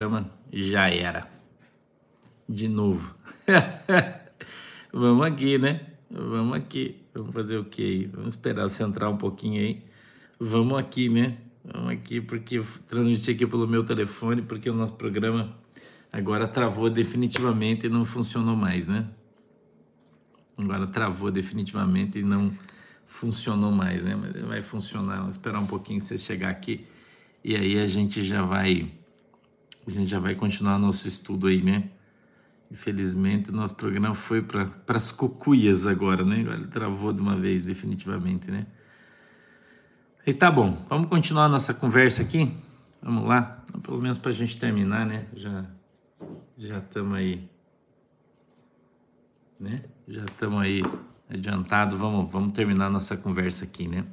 programa já era. De novo. Vamos aqui, né? Vamos aqui. Vamos fazer o quê aí? Vamos esperar centrar um pouquinho aí. Vamos aqui, né? Vamos aqui, porque transmiti aqui pelo meu telefone, porque o nosso programa agora travou definitivamente e não funcionou mais, né? Agora travou definitivamente e não funcionou mais, né? Mas vai funcionar. Vamos esperar um pouquinho você chegar aqui e aí a gente já vai a gente já vai continuar nosso estudo aí, né? Infelizmente, nosso programa foi para as cucuias agora, né? Ele travou de uma vez, definitivamente, né? E tá bom, vamos continuar nossa conversa aqui? Vamos lá? Pelo menos para a gente terminar, né? Já já estamos aí, né? Já estamos aí adiantado. Vamos, vamos terminar nossa conversa aqui, né?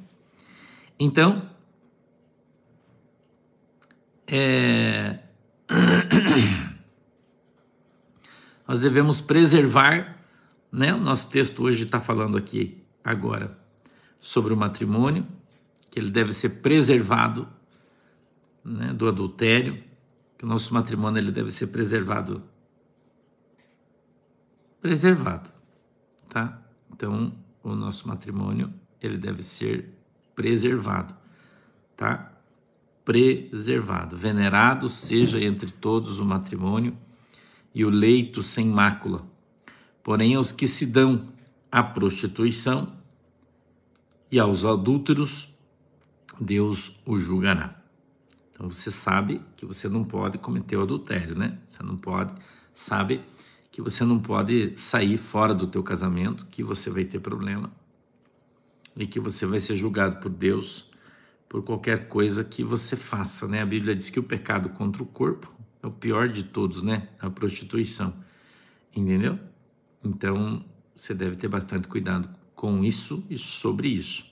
Então, é... nós devemos preservar, né? O nosso texto hoje está falando aqui agora sobre o matrimônio, que ele deve ser preservado né, do adultério, que o nosso matrimônio ele deve ser preservado, preservado, tá? Então, o nosso matrimônio ele deve ser preservado, tá? Preservado. Venerado seja entre todos o matrimônio e o leito sem mácula. Porém, aos que se dão à prostituição e aos adúlteros, Deus o julgará. Então você sabe que você não pode cometer o adultério, né? Você não pode, sabe que você não pode sair fora do teu casamento, que você vai ter problema e que você vai ser julgado por Deus por qualquer coisa que você faça, né? A Bíblia diz que o pecado contra o corpo é o pior de todos, né? A prostituição. Entendeu? Então, você deve ter bastante cuidado com isso e sobre isso,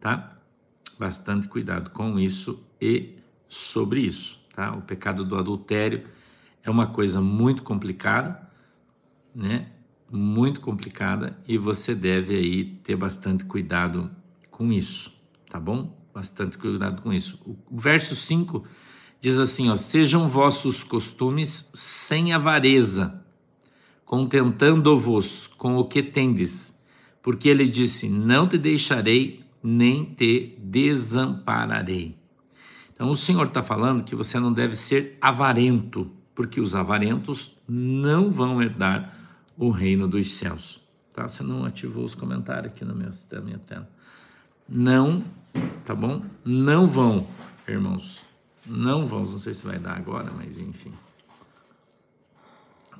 tá? Bastante cuidado com isso e sobre isso, tá? O pecado do adultério é uma coisa muito complicada, né? Muito complicada e você deve aí ter bastante cuidado com isso, tá bom? Bastante cuidado com isso. O verso 5 diz assim: ó, Sejam vossos costumes sem avareza, contentando-vos com o que tendes, porque ele disse: Não te deixarei, nem te desampararei. Então o Senhor está falando que você não deve ser avarento, porque os avarentos não vão herdar o reino dos céus. Tá? Você não ativou os comentários aqui no meu, na minha tela. Não tá bom? Não vão, irmãos, não vão, não sei se vai dar agora, mas enfim.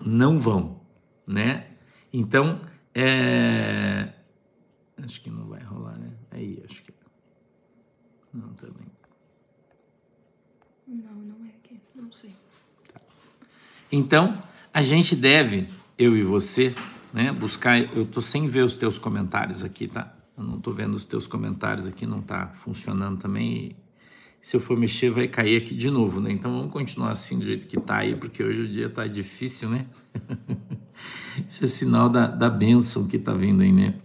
Não vão, né? Então, é... acho que não vai rolar, né? Aí, acho que não também. Não, não é aqui, não sei. Tá. Então, a gente deve, eu e você, né, buscar. Eu tô sem ver os teus comentários aqui, tá? Eu não estou vendo os teus comentários aqui, não está funcionando também. se eu for mexer, vai cair aqui de novo, né? Então vamos continuar assim do jeito que está aí, porque hoje o dia está difícil, né? Isso é sinal da, da bênção que está vindo aí, né?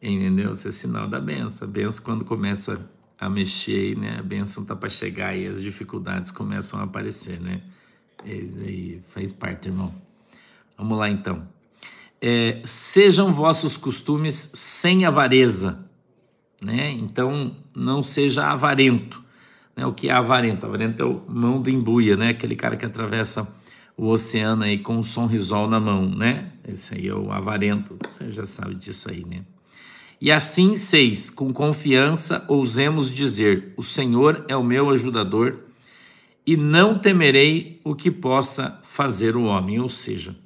Entendeu? Isso é sinal da benção. A benção, quando começa a mexer, né? A benção está para chegar e as dificuldades começam a aparecer, né? Isso aí faz parte, irmão. Vamos lá então é, sejam vossos costumes sem avareza, né? Então não seja avarento, né? O que é avarento? Avarento é o mão do embuia, né? Aquele cara que atravessa o oceano aí com um sonrisol na mão, né? Esse aí é o avarento, você já sabe disso aí, né? E assim, seis, com confiança ousemos dizer: O Senhor é o meu ajudador e não temerei o que possa fazer o homem, ou seja,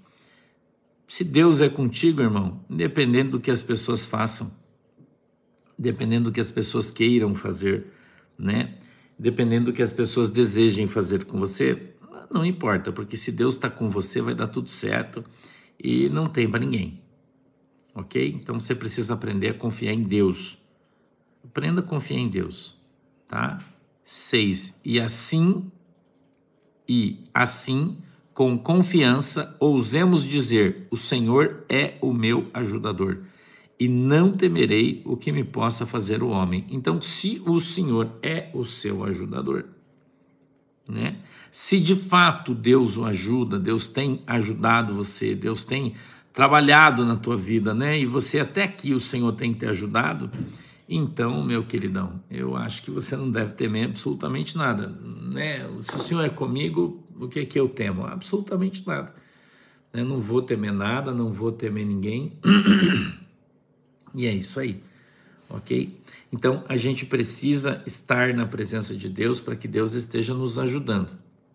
se Deus é contigo, irmão, independente do que as pessoas façam, dependendo do que as pessoas queiram fazer, né? Dependendo do que as pessoas desejem fazer com você, não importa, porque se Deus está com você, vai dar tudo certo e não tem para ninguém, ok? Então você precisa aprender a confiar em Deus. Aprenda a confiar em Deus, tá? Seis. E assim, e assim com confiança, ousemos dizer: O Senhor é o meu ajudador, e não temerei o que me possa fazer o homem. Então, se o Senhor é o seu ajudador, né? Se de fato Deus o ajuda, Deus tem ajudado você, Deus tem trabalhado na tua vida, né? E você até aqui o Senhor tem te ajudado, então, meu queridão, eu acho que você não deve temer absolutamente nada, né? Se o Senhor é comigo, o que é que eu temo? Absolutamente nada. Eu não vou temer nada, não vou temer ninguém. e é isso aí, ok? Então, a gente precisa estar na presença de Deus para que Deus esteja nos ajudando,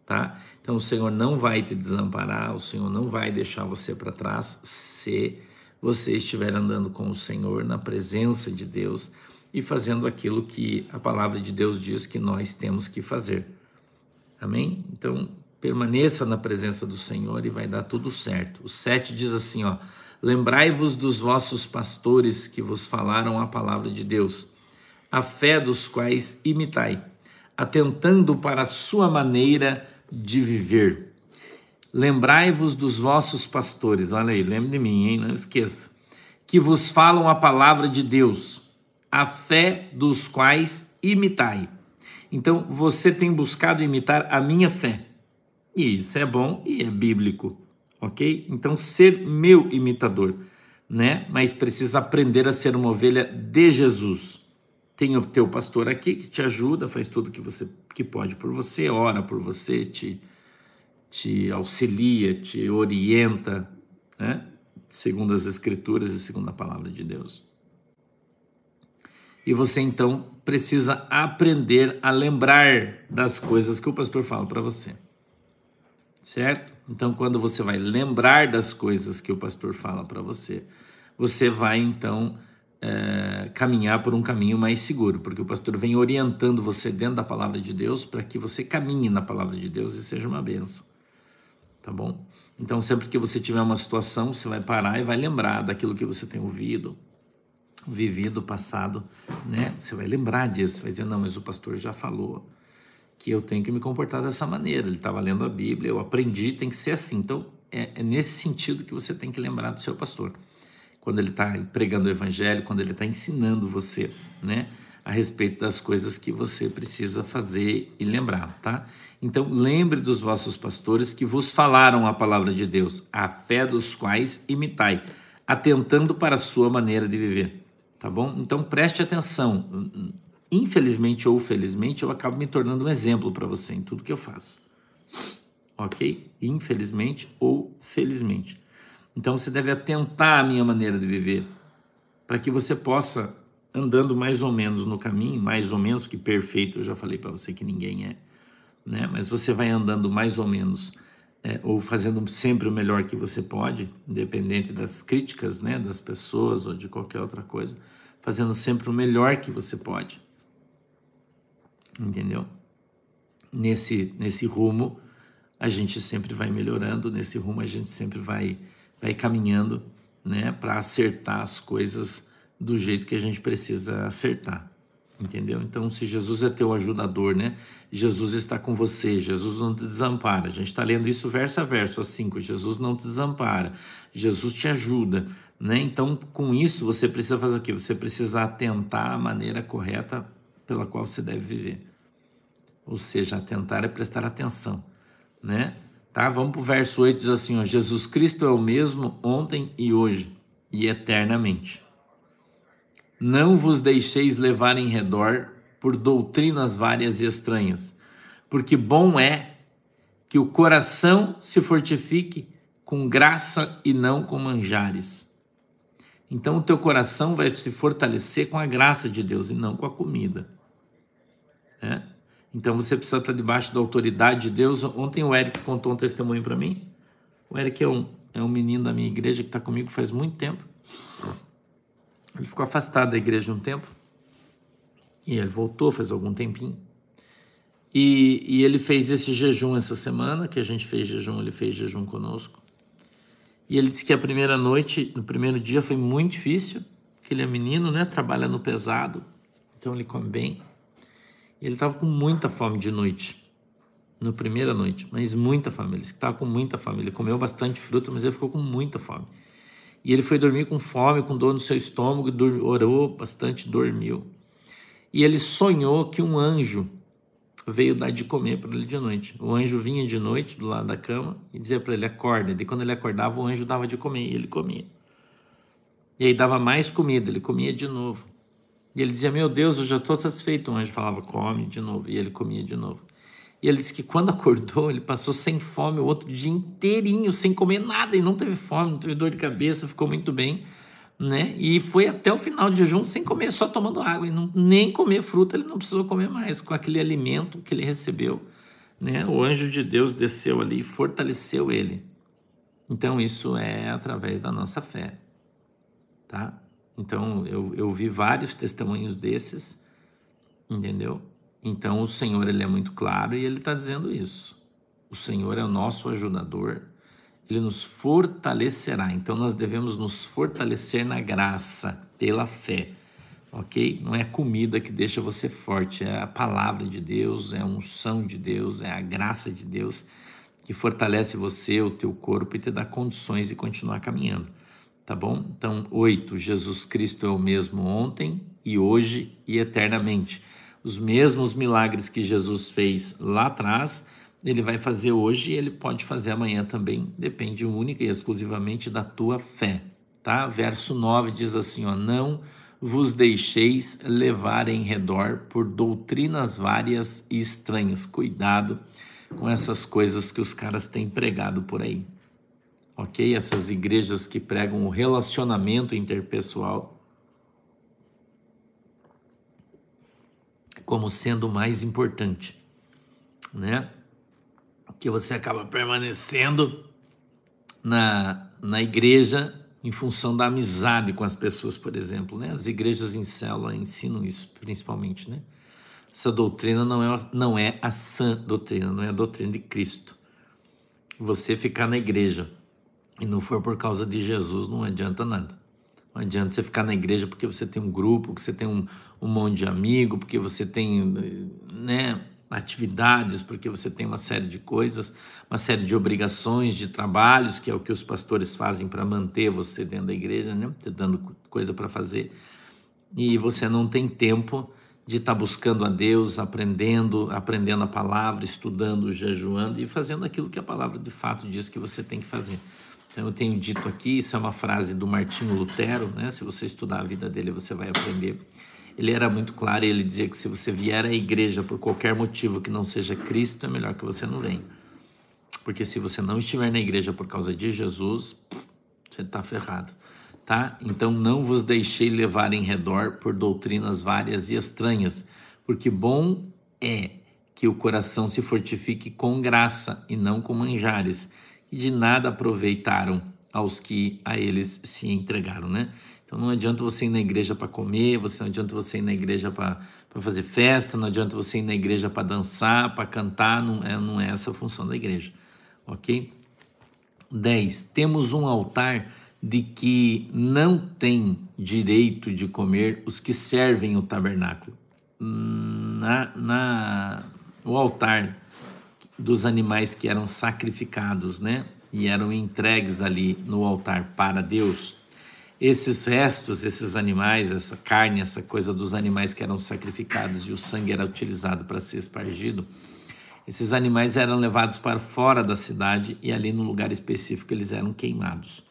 tá? Então, o Senhor não vai te desamparar, o Senhor não vai deixar você para trás se você estiver andando com o Senhor na presença de Deus e fazendo aquilo que a palavra de Deus diz que nós temos que fazer. Amém? Então, permaneça na presença do Senhor e vai dar tudo certo. O 7 diz assim, ó: Lembrai-vos dos vossos pastores que vos falaram a palavra de Deus, a fé dos quais imitai, atentando para a sua maneira de viver Lembrai-vos dos vossos pastores, olha aí, lembre de mim, hein? Não esqueça. Que vos falam a palavra de Deus, a fé dos quais imitai. Então, você tem buscado imitar a minha fé. E isso é bom e é bíblico, ok? Então, ser meu imitador, né? Mas precisa aprender a ser uma ovelha de Jesus. Tem o teu pastor aqui que te ajuda, faz tudo que você que pode por você, ora por você, te te auxilia, te orienta, né? segundo as Escrituras e segundo a palavra de Deus. E você então precisa aprender a lembrar das coisas que o pastor fala para você. Certo? Então, quando você vai lembrar das coisas que o pastor fala para você, você vai então é, caminhar por um caminho mais seguro, porque o pastor vem orientando você dentro da palavra de Deus para que você caminhe na palavra de Deus e seja uma bênção tá bom? Então, sempre que você tiver uma situação, você vai parar e vai lembrar daquilo que você tem ouvido, vivido, passado, né? Você vai lembrar disso, vai dizer, não, mas o pastor já falou que eu tenho que me comportar dessa maneira. Ele estava lendo a Bíblia, eu aprendi, tem que ser assim. Então, é, é nesse sentido que você tem que lembrar do seu pastor. Quando ele está pregando o evangelho, quando ele está ensinando você, né? a respeito das coisas que você precisa fazer e lembrar, tá? Então, lembre dos vossos pastores que vos falaram a palavra de Deus, a fé dos quais imitai, atentando para a sua maneira de viver, tá bom? Então, preste atenção. Infelizmente ou felizmente, eu acabo me tornando um exemplo para você em tudo que eu faço. Ok? Infelizmente ou felizmente. Então, você deve atentar à minha maneira de viver, para que você possa andando mais ou menos no caminho, mais ou menos, que perfeito, eu já falei para você que ninguém é, né? Mas você vai andando mais ou menos, é, ou fazendo sempre o melhor que você pode, independente das críticas, né, das pessoas ou de qualquer outra coisa, fazendo sempre o melhor que você pode, entendeu? Nesse nesse rumo a gente sempre vai melhorando, nesse rumo a gente sempre vai vai caminhando, né, para acertar as coisas do jeito que a gente precisa acertar. Entendeu? Então, se Jesus é teu ajudador, né? Jesus está com você, Jesus não te desampara. A gente está lendo isso verso a verso, assim, que Jesus não te desampara, Jesus te ajuda, né? Então, com isso, você precisa fazer o quê? Você precisa atentar à maneira correta pela qual você deve viver. Ou seja, atentar é prestar atenção, né? Tá? Vamos para o verso 8, diz assim, ó, Jesus Cristo é o mesmo ontem e hoje e eternamente. Não vos deixeis levar em redor por doutrinas várias e estranhas, porque bom é que o coração se fortifique com graça e não com manjares. Então o teu coração vai se fortalecer com a graça de Deus e não com a comida. Né? Então você precisa estar debaixo da autoridade de Deus. Ontem o Eric contou um testemunho para mim. O Eric é um, é um menino da minha igreja que está comigo faz muito tempo. Ele ficou afastado da igreja um tempo. E ele voltou faz algum tempinho. E, e, ele fez esse jejum essa semana, que a gente fez jejum, ele fez jejum conosco. E ele disse que a primeira noite, no primeiro dia, foi muito difícil, que ele é menino, né? Trabalha no pesado, então ele come bem. E ele estava com muita fome de noite, na primeira noite, mas muita fome. Ele estava com muita fome. Ele comeu bastante fruta, mas ele ficou com muita fome. E ele foi dormir com fome, com dor no seu estômago, orou bastante, dormiu. E ele sonhou que um anjo veio dar de comer para ele de noite. O anjo vinha de noite do lado da cama e dizia para ele: acorda. E quando ele acordava, o anjo dava de comer e ele comia. E aí dava mais comida, ele comia de novo. E ele dizia: Meu Deus, eu já estou satisfeito. O anjo falava: Come de novo. E ele comia de novo. E ele disse que quando acordou, ele passou sem fome o outro dia inteirinho, sem comer nada, e não teve fome, não teve dor de cabeça, ficou muito bem, né? E foi até o final de jejum sem comer, só tomando água, e não, nem comer fruta, ele não precisou comer mais, com aquele alimento que ele recebeu, né? O anjo de Deus desceu ali e fortaleceu ele. Então, isso é através da nossa fé, tá? Então, eu, eu vi vários testemunhos desses, entendeu? Então o Senhor ele é muito claro e ele está dizendo isso. O Senhor é o nosso ajudador, ele nos fortalecerá. Então nós devemos nos fortalecer na graça, pela fé, ok? Não é comida que deixa você forte, é a palavra de Deus, é a unção de Deus, é a graça de Deus que fortalece você, o teu corpo e te dá condições de continuar caminhando. Tá bom? Então, oito, Jesus Cristo é o mesmo ontem e hoje e eternamente os mesmos milagres que Jesus fez lá atrás, ele vai fazer hoje e ele pode fazer amanhã também, depende única e exclusivamente da tua fé, tá? Verso 9 diz assim, ó, não vos deixeis levar em redor por doutrinas várias e estranhas. Cuidado com essas coisas que os caras têm pregado por aí. OK? Essas igrejas que pregam o relacionamento interpessoal como sendo mais importante, né? Que você acaba permanecendo na, na igreja em função da amizade com as pessoas, por exemplo, né? As igrejas em célula ensinam isso, principalmente, né? Essa doutrina não é, não é a sã doutrina, não é a doutrina de Cristo. Você ficar na igreja e não for por causa de Jesus, não adianta nada. Não adianta você ficar na igreja porque você tem um grupo, que você tem um, um monte de amigo, porque você tem né, atividades, porque você tem uma série de coisas, uma série de obrigações, de trabalhos, que é o que os pastores fazem para manter você dentro da igreja, né? Você dando coisa para fazer. E você não tem tempo de estar tá buscando a Deus, aprendendo, aprendendo a palavra, estudando, jejuando e fazendo aquilo que a palavra de fato diz que você tem que fazer. Então, eu tenho dito aqui, isso é uma frase do Martinho Lutero, né? Se você estudar a vida dele, você vai aprender. Ele era muito claro e ele dizia que se você vier à igreja por qualquer motivo que não seja Cristo, é melhor que você não venha. Porque se você não estiver na igreja por causa de Jesus, você está ferrado, tá? Então, não vos deixei levar em redor por doutrinas várias e estranhas, porque bom é que o coração se fortifique com graça e não com manjares e de nada aproveitaram aos que a eles se entregaram, né? Então não adianta você ir na igreja para comer, você não adianta você ir na igreja para fazer festa, não adianta você ir na igreja para dançar, para cantar, não é, não é essa a função da igreja, ok? 10. Temos um altar de que não tem direito de comer os que servem o tabernáculo. Na, na, o altar dos animais que eram sacrificados, né? E eram entregues ali no altar para Deus. Esses restos, esses animais, essa carne, essa coisa dos animais que eram sacrificados e o sangue era utilizado para ser espargido, esses animais eram levados para fora da cidade e ali no lugar específico eles eram queimados.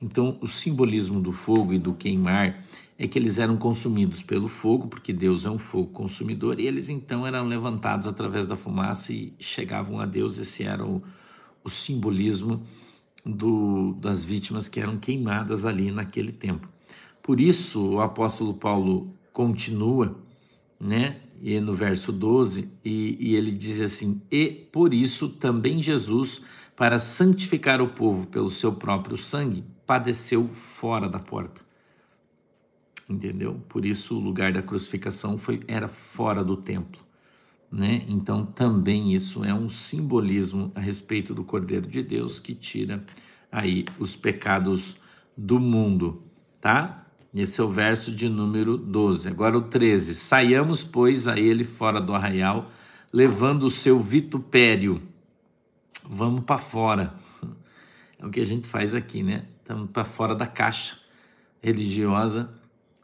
Então, o simbolismo do fogo e do queimar é que eles eram consumidos pelo fogo, porque Deus é um fogo consumidor, e eles então eram levantados através da fumaça e chegavam a Deus. Esse era o, o simbolismo do, das vítimas que eram queimadas ali naquele tempo. Por isso, o apóstolo Paulo continua, né? E no verso 12, e, e ele diz assim: E por isso também Jesus, para santificar o povo pelo seu próprio sangue, padeceu fora da porta. Entendeu? Por isso o lugar da crucificação foi era fora do templo, né? Então também isso é um simbolismo a respeito do Cordeiro de Deus que tira aí os pecados do mundo, tá? Esse é o verso de número 12. Agora o 13. Saiamos, pois, a ele fora do arraial, levando o seu vitupério. Vamos para fora. É o que a gente faz aqui, né? Estamos para fora da caixa religiosa,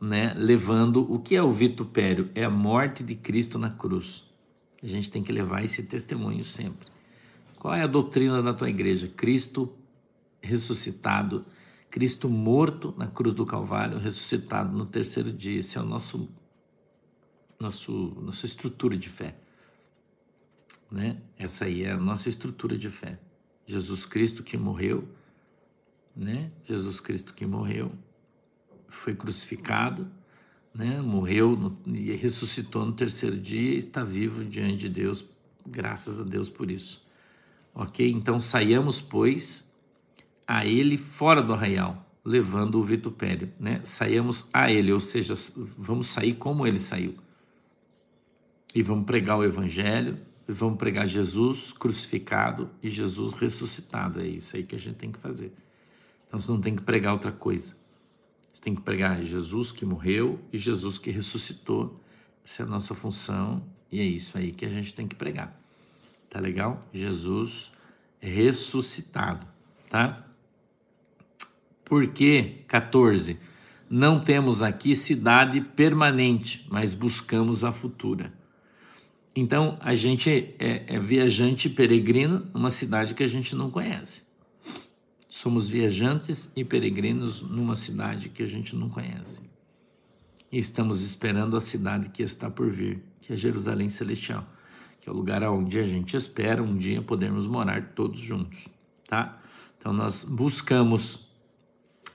né? levando o que é o vitupério? É a morte de Cristo na cruz. A gente tem que levar esse testemunho sempre. Qual é a doutrina da tua igreja? Cristo ressuscitado, Cristo morto na cruz do Calvário, ressuscitado no terceiro dia. Esse é o nosso, nosso nossa estrutura de fé. Né? Essa aí é a nossa estrutura de fé. Jesus Cristo que morreu, né? Jesus Cristo que morreu, foi crucificado, né? Morreu no, e ressuscitou no terceiro dia e está vivo diante de Deus. Graças a Deus por isso. Ok? Então saiamos, pois, a ele fora do arraial, levando o vitupério, né? Saiamos a ele, ou seja, vamos sair como ele saiu. E vamos pregar o evangelho, e vamos pregar Jesus crucificado e Jesus ressuscitado. É isso aí que a gente tem que fazer. Então você não tem que pregar outra coisa. Você tem que pregar Jesus que morreu e Jesus que ressuscitou. Essa é a nossa função e é isso aí que a gente tem que pregar. Tá legal? Jesus ressuscitado, tá? Por que 14? Não temos aqui cidade permanente, mas buscamos a futura. Então, a gente é, é viajante peregrino numa cidade que a gente não conhece. Somos viajantes e peregrinos numa cidade que a gente não conhece. E estamos esperando a cidade que está por vir, que é Jerusalém Celestial, que é o lugar onde a gente espera um dia podermos morar todos juntos, tá? Então nós buscamos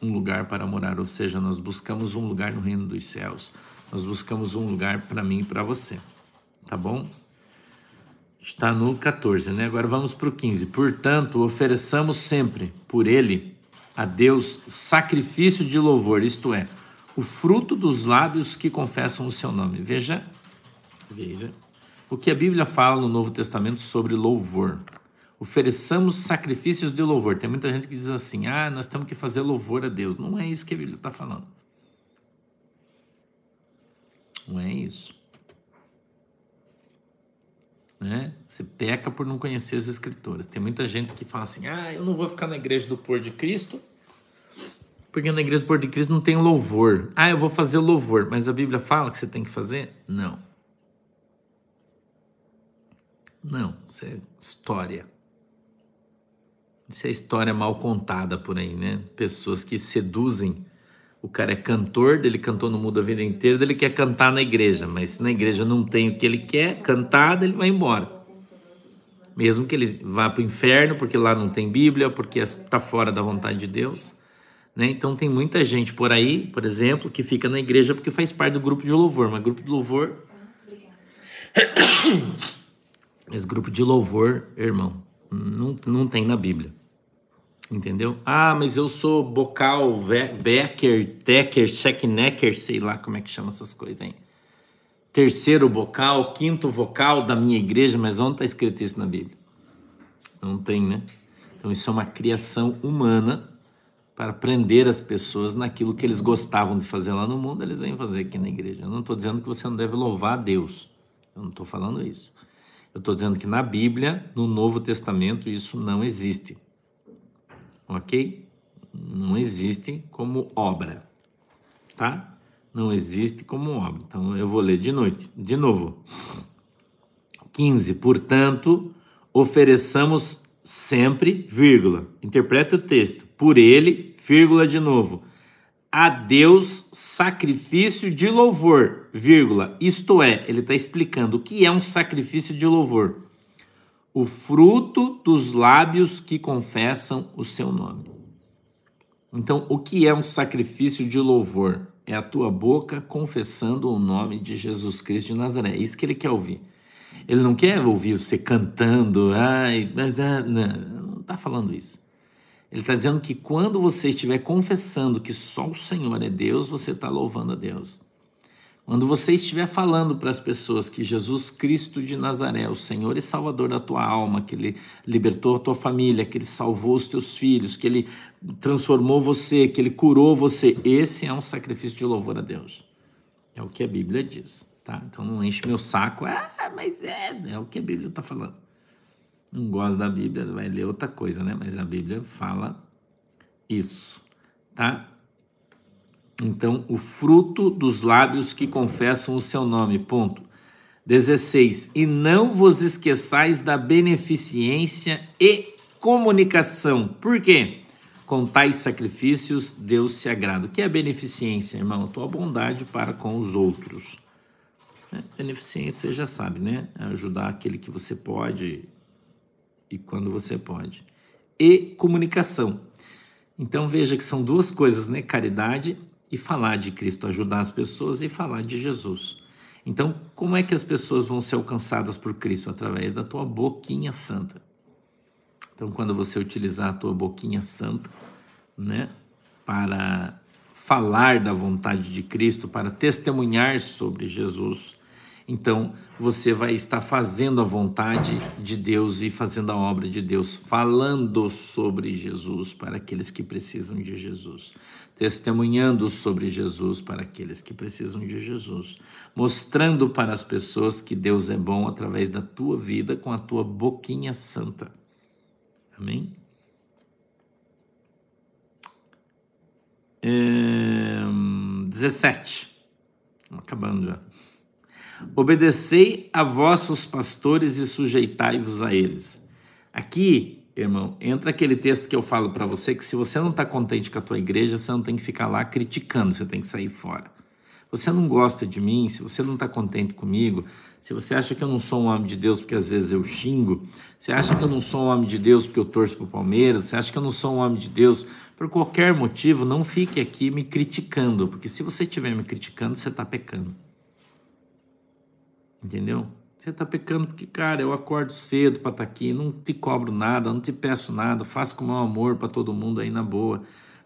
um lugar para morar, ou seja, nós buscamos um lugar no reino dos céus. Nós buscamos um lugar para mim e para você tá bom? Está no 14, né? Agora vamos para o 15. Portanto, ofereçamos sempre por ele a Deus sacrifício de louvor, isto é, o fruto dos lábios que confessam o seu nome. Veja, veja o que a Bíblia fala no Novo Testamento sobre louvor. Ofereçamos sacrifícios de louvor. Tem muita gente que diz assim: ah, nós temos que fazer louvor a Deus. Não é isso que a Bíblia está falando. Não é isso né? Você peca por não conhecer as escrituras. Tem muita gente que fala assim: "Ah, eu não vou ficar na igreja do Pôr de Cristo, porque na igreja do Pôr de Cristo não tem louvor. Ah, eu vou fazer louvor, mas a Bíblia fala que você tem que fazer? Não. Não, isso é história. Isso é história mal contada por aí, né? Pessoas que seduzem o cara é cantor, ele cantou no mundo a vida inteira, ele quer cantar na igreja, mas se na igreja não tem o que ele quer cantar, ele vai embora. Mesmo que ele vá para o inferno, porque lá não tem Bíblia, porque está fora da vontade de Deus. Né? Então tem muita gente por aí, por exemplo, que fica na igreja porque faz parte do grupo de louvor, mas grupo de louvor. Esse grupo de louvor, irmão, não, não tem na Bíblia entendeu? Ah, mas eu sou bocal, Becker, Tecker, Checknecker, sei lá como é que chama essas coisas aí. Terceiro vocal, quinto vocal da minha igreja, mas onde está escrito isso na Bíblia? Não tem, né? Então isso é uma criação humana para prender as pessoas naquilo que eles gostavam de fazer lá no mundo, eles vêm fazer aqui na igreja. Eu não estou dizendo que você não deve louvar a Deus. Eu não estou falando isso. Eu estou dizendo que na Bíblia, no Novo Testamento, isso não existe ok? Não existe como obra, tá? Não existe como obra. Então eu vou ler de noite, de novo. 15. Portanto, ofereçamos sempre, vírgula. Interpreta o texto. Por ele, vírgula de novo. A Deus sacrifício de louvor, vírgula. Isto é, ele está explicando o que é um sacrifício de louvor o fruto dos lábios que confessam o seu nome. Então, o que é um sacrifício de louvor? É a tua boca confessando o nome de Jesus Cristo de Nazaré. É isso que ele quer ouvir. Ele não quer ouvir você cantando, ai, não, não está falando isso. Ele está dizendo que quando você estiver confessando que só o Senhor é Deus, você está louvando a Deus. Quando você estiver falando para as pessoas que Jesus Cristo de Nazaré, o Senhor e Salvador da tua alma, que Ele libertou a tua família, que Ele salvou os teus filhos, que Ele transformou você, que Ele curou você, esse é um sacrifício de louvor a Deus. É o que a Bíblia diz, tá? Então não enche meu saco, ah, mas é, é o que a Bíblia está falando. Não gosta da Bíblia, vai ler outra coisa, né? Mas a Bíblia fala isso, tá? Então, o fruto dos lábios que confessam o seu nome. Ponto. 16. E não vos esqueçais da beneficência e comunicação. Por quê? Com tais sacrifícios Deus se agrada. O que é beneficência, irmão? A tua bondade para com os outros. É, beneficência, você já sabe, né? É ajudar aquele que você pode e quando você pode. E comunicação. Então veja que são duas coisas, né? Caridade e falar de Cristo, ajudar as pessoas e falar de Jesus. Então, como é que as pessoas vão ser alcançadas por Cristo? Através da tua boquinha santa. Então, quando você utilizar a tua boquinha santa, né, para falar da vontade de Cristo, para testemunhar sobre Jesus, então você vai estar fazendo a vontade de Deus e fazendo a obra de Deus, falando sobre Jesus para aqueles que precisam de Jesus testemunhando sobre Jesus para aqueles que precisam de Jesus, mostrando para as pessoas que Deus é bom através da tua vida com a tua boquinha santa. Amém? É, 17. Estamos acabando já. Obedecei a vossos pastores e sujeitai-vos a eles. Aqui irmão, entra aquele texto que eu falo para você que se você não está contente com a tua igreja, você não tem que ficar lá criticando, você tem que sair fora. Você não gosta de mim, se você não está contente comigo, se você acha que eu não sou um homem de Deus porque às vezes eu xingo, você acha que eu não sou um homem de Deus porque eu torço para o Palmeiras, você acha que eu não sou um homem de Deus por qualquer motivo, não fique aqui me criticando, porque se você estiver me criticando, você está pecando. Entendeu? Você está pecando porque, cara, eu acordo cedo para estar tá aqui, não te cobro nada, não te peço nada, faço com o meu amor para todo mundo aí na boa,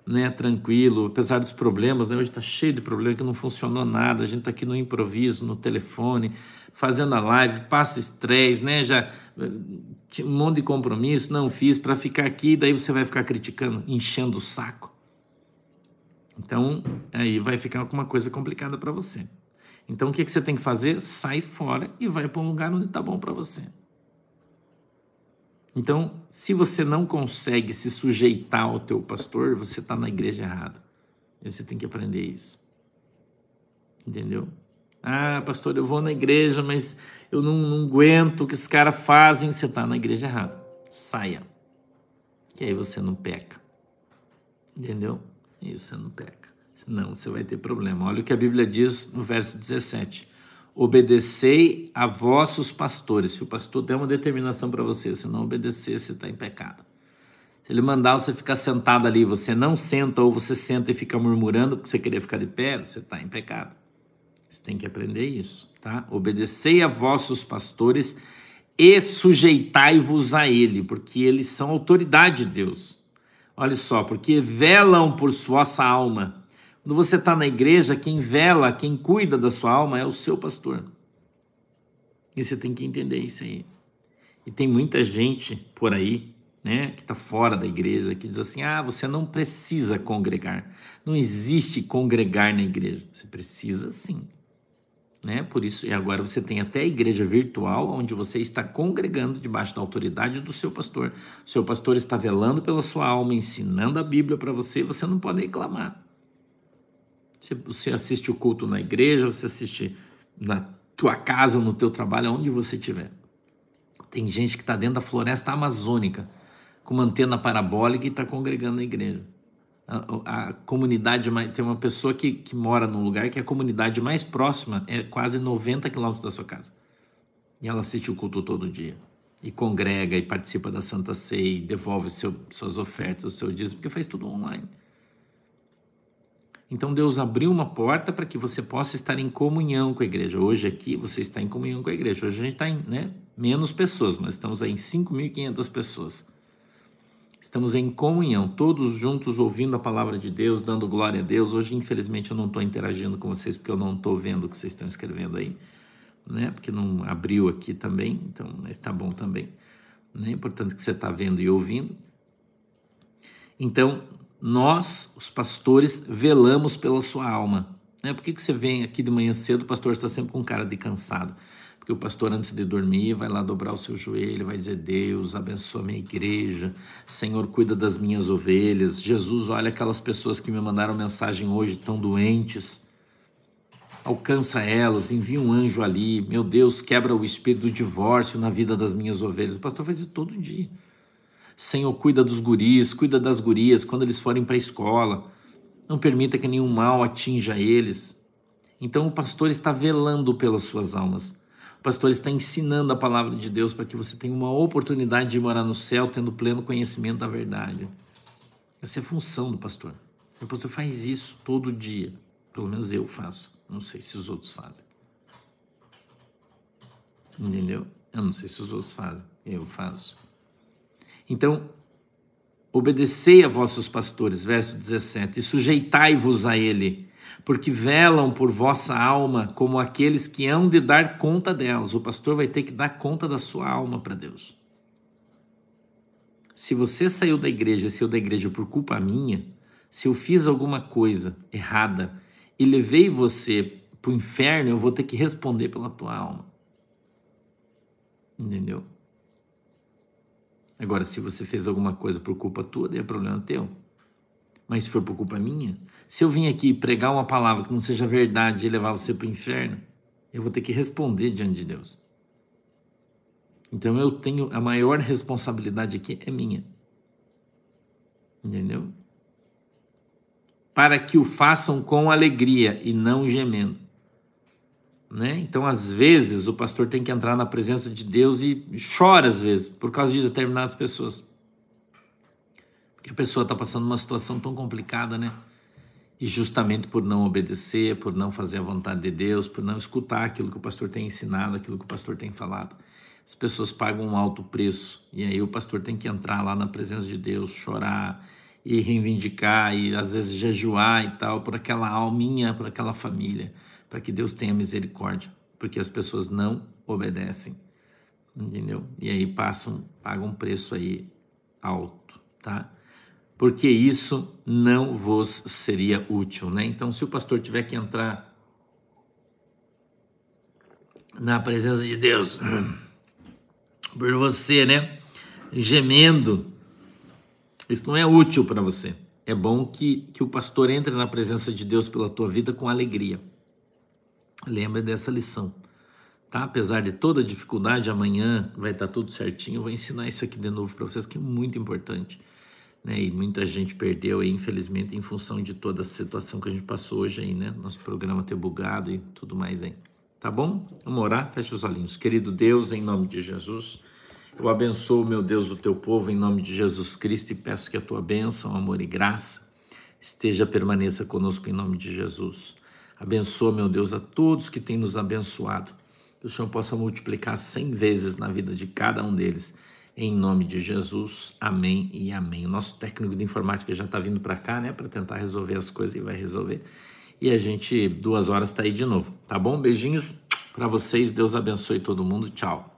né? Tranquilo, apesar dos problemas, né? Hoje está cheio de problemas que não funcionou nada, a gente está aqui no improviso, no telefone, fazendo a live, passa estresse, né? Já um monte de compromisso, não fiz para ficar aqui, daí você vai ficar criticando, enchendo o saco. Então, aí vai ficar alguma coisa complicada para você. Então o que, que você tem que fazer? Sai fora e vai para um lugar onde está bom para você. Então, se você não consegue se sujeitar ao teu pastor, você está na igreja errada. E você tem que aprender isso. Entendeu? Ah, pastor, eu vou na igreja, mas eu não, não aguento o que os caras fazem. Você está na igreja errada. Saia. Que aí você não peca. Entendeu? E você não peca. Senão você vai ter problema. Olha o que a Bíblia diz no verso 17: Obedecei a vossos pastores. Se o pastor der uma determinação para você, se não obedecer, você está em pecado. Se ele mandar você ficar sentado ali, você não senta ou você senta e fica murmurando porque você queria ficar de pé, você está em pecado. Você tem que aprender isso, tá? Obedecei a vossos pastores e sujeitai-vos a ele, porque eles são autoridade de Deus. Olha só, porque velam por vossa alma quando você está na igreja, quem vela, quem cuida da sua alma é o seu pastor. E você tem que entender isso aí. E tem muita gente por aí, né, que está fora da igreja, que diz assim: ah, você não precisa congregar. Não existe congregar na igreja. Você precisa sim. Né? Por isso, e agora você tem até a igreja virtual, onde você está congregando debaixo da autoridade do seu pastor. Seu pastor está velando pela sua alma, ensinando a Bíblia para você, você não pode reclamar. Você assiste o culto na igreja, você assiste na tua casa, no teu trabalho, onde você estiver. Tem gente que está dentro da floresta amazônica, com uma antena parabólica e está congregando na igreja. A, a, comunidade, tem uma pessoa que, que mora num lugar que a comunidade mais próxima é quase 90 quilômetros da sua casa. E ela assiste o culto todo dia. E congrega, e participa da Santa Ceia, e devolve seu, suas ofertas, o seu dízimo, porque faz tudo online. Então Deus abriu uma porta para que você possa estar em comunhão com a igreja. Hoje aqui você está em comunhão com a igreja. Hoje a gente está em né, menos pessoas, mas estamos aí em 5.500 pessoas. Estamos em comunhão, todos juntos ouvindo a palavra de Deus, dando glória a Deus. Hoje, infelizmente, eu não estou interagindo com vocês porque eu não estou vendo o que vocês estão escrevendo aí, né? Porque não abriu aqui também, então está bom também. Né? Importante que você está vendo e ouvindo. Então, nós, os pastores, velamos pela sua alma. Né? Por que, que você vem aqui de manhã cedo, o pastor está sempre com cara de cansado? Porque o pastor, antes de dormir, vai lá dobrar o seu joelho, vai dizer: Deus, abençoa minha igreja, Senhor, cuida das minhas ovelhas. Jesus, olha aquelas pessoas que me mandaram mensagem hoje, tão doentes. alcança elas, envia um anjo ali, meu Deus, quebra o espírito do divórcio na vida das minhas ovelhas. O pastor faz isso todo dia. Senhor, cuida dos guris, cuida das gurias quando eles forem para a escola. Não permita que nenhum mal atinja eles. Então o pastor está velando pelas suas almas. O pastor está ensinando a palavra de Deus para que você tenha uma oportunidade de morar no céu tendo pleno conhecimento da verdade. Essa é a função do pastor. O pastor faz isso todo dia. Pelo menos eu faço. Não sei se os outros fazem. Entendeu? Eu não sei se os outros fazem. Eu faço. Então, obedecei a vossos pastores, verso 17, e sujeitai-vos a ele, porque velam por vossa alma como aqueles que hão de dar conta delas. O pastor vai ter que dar conta da sua alma para Deus. Se você saiu da igreja, saiu da igreja por culpa minha, se eu fiz alguma coisa errada e levei você para o inferno, eu vou ter que responder pela tua alma. Entendeu? Agora, se você fez alguma coisa por culpa tua, daí é problema teu. Mas se for por culpa minha, se eu vim aqui pregar uma palavra que não seja verdade e levar você para o inferno, eu vou ter que responder diante de Deus. Então eu tenho a maior responsabilidade aqui é minha. Entendeu? para que o façam com alegria e não gemendo. Né? Então, às vezes, o pastor tem que entrar na presença de Deus e chora, às vezes, por causa de determinadas pessoas. Porque a pessoa está passando uma situação tão complicada, né? E justamente por não obedecer, por não fazer a vontade de Deus, por não escutar aquilo que o pastor tem ensinado, aquilo que o pastor tem falado, as pessoas pagam um alto preço. E aí o pastor tem que entrar lá na presença de Deus, chorar, e reivindicar e às vezes jejuar e tal por aquela alminha, por aquela família, para que Deus tenha misericórdia, porque as pessoas não obedecem, entendeu? E aí passam, pagam um preço aí alto, tá? Porque isso não vos seria útil, né? Então, se o pastor tiver que entrar na presença de Deus por você, né? Gemendo, isso não é útil para você. É bom que, que o pastor entre na presença de Deus pela tua vida com alegria. Lembra dessa lição. Tá? Apesar de toda a dificuldade, amanhã vai estar tudo certinho. Eu vou ensinar isso aqui de novo para vocês, que é muito importante. Né? E muita gente perdeu aí, infelizmente, em função de toda a situação que a gente passou hoje aí, né? Nosso programa ter bugado e tudo mais aí. Tá bom? Vamos orar? Fecha os olhinhos. Querido Deus, em nome de Jesus. Eu abençoo, meu Deus, o teu povo em nome de Jesus Cristo e peço que a tua bênção, amor e graça esteja, permaneça conosco em nome de Jesus. Abençoa, meu Deus, a todos que têm nos abençoado. Que o Senhor possa multiplicar cem vezes na vida de cada um deles. Em nome de Jesus, amém e amém. O nosso técnico de informática já está vindo para cá, né, para tentar resolver as coisas e vai resolver. E a gente, duas horas, está aí de novo, tá bom? Beijinhos para vocês, Deus abençoe todo mundo, tchau.